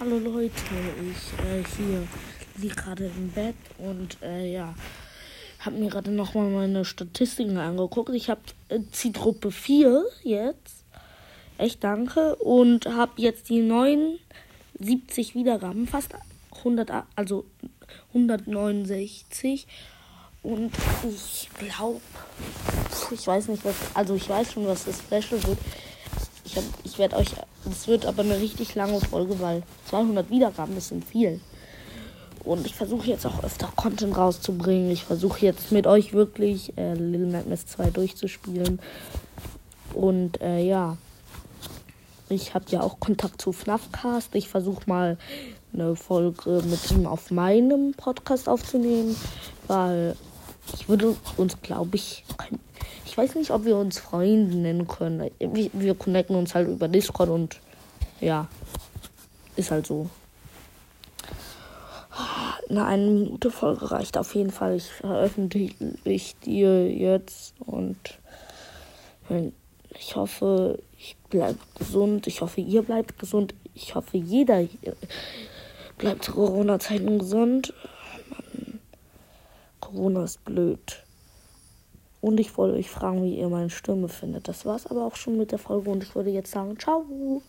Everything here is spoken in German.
Hallo Leute, ich äh, hier liege gerade im Bett und äh, ja, habe mir gerade nochmal meine Statistiken angeguckt. Ich habe äh, Zielgruppe 4 jetzt. Echt danke. Und habe jetzt die 79 Wiedergaben, fast 100, also 169. Und ich glaube, ich weiß nicht, was, also ich weiß schon, was das Special wird. Ich, ich werde euch, es wird aber eine richtig lange Folge, weil 200 Wiedergaben, das sind viel. Und ich versuche jetzt auch öfter Content rauszubringen. Ich versuche jetzt mit euch wirklich äh, Little Nightmares 2 durchzuspielen. Und äh, ja, ich habe ja auch Kontakt zu FNAFcast. Ich versuche mal eine Folge mit ihm auf meinem Podcast aufzunehmen, weil ich würde uns, glaube ich, ich weiß nicht, ob wir uns Freunde nennen können. Wir, connecten uns halt über Discord und ja, ist halt so. Eine eine Minute Folge reicht auf jeden Fall. Ich veröffentliche dir jetzt und ich hoffe, ich bleibe gesund. Ich hoffe, ihr bleibt gesund. Ich hoffe, jeder bleibt Corona-Zeiten gesund. Corona ist blöd. Und ich wollte euch fragen, wie ihr meine Stimme findet. Das war es aber auch schon mit der Folge und ich würde jetzt sagen, ciao.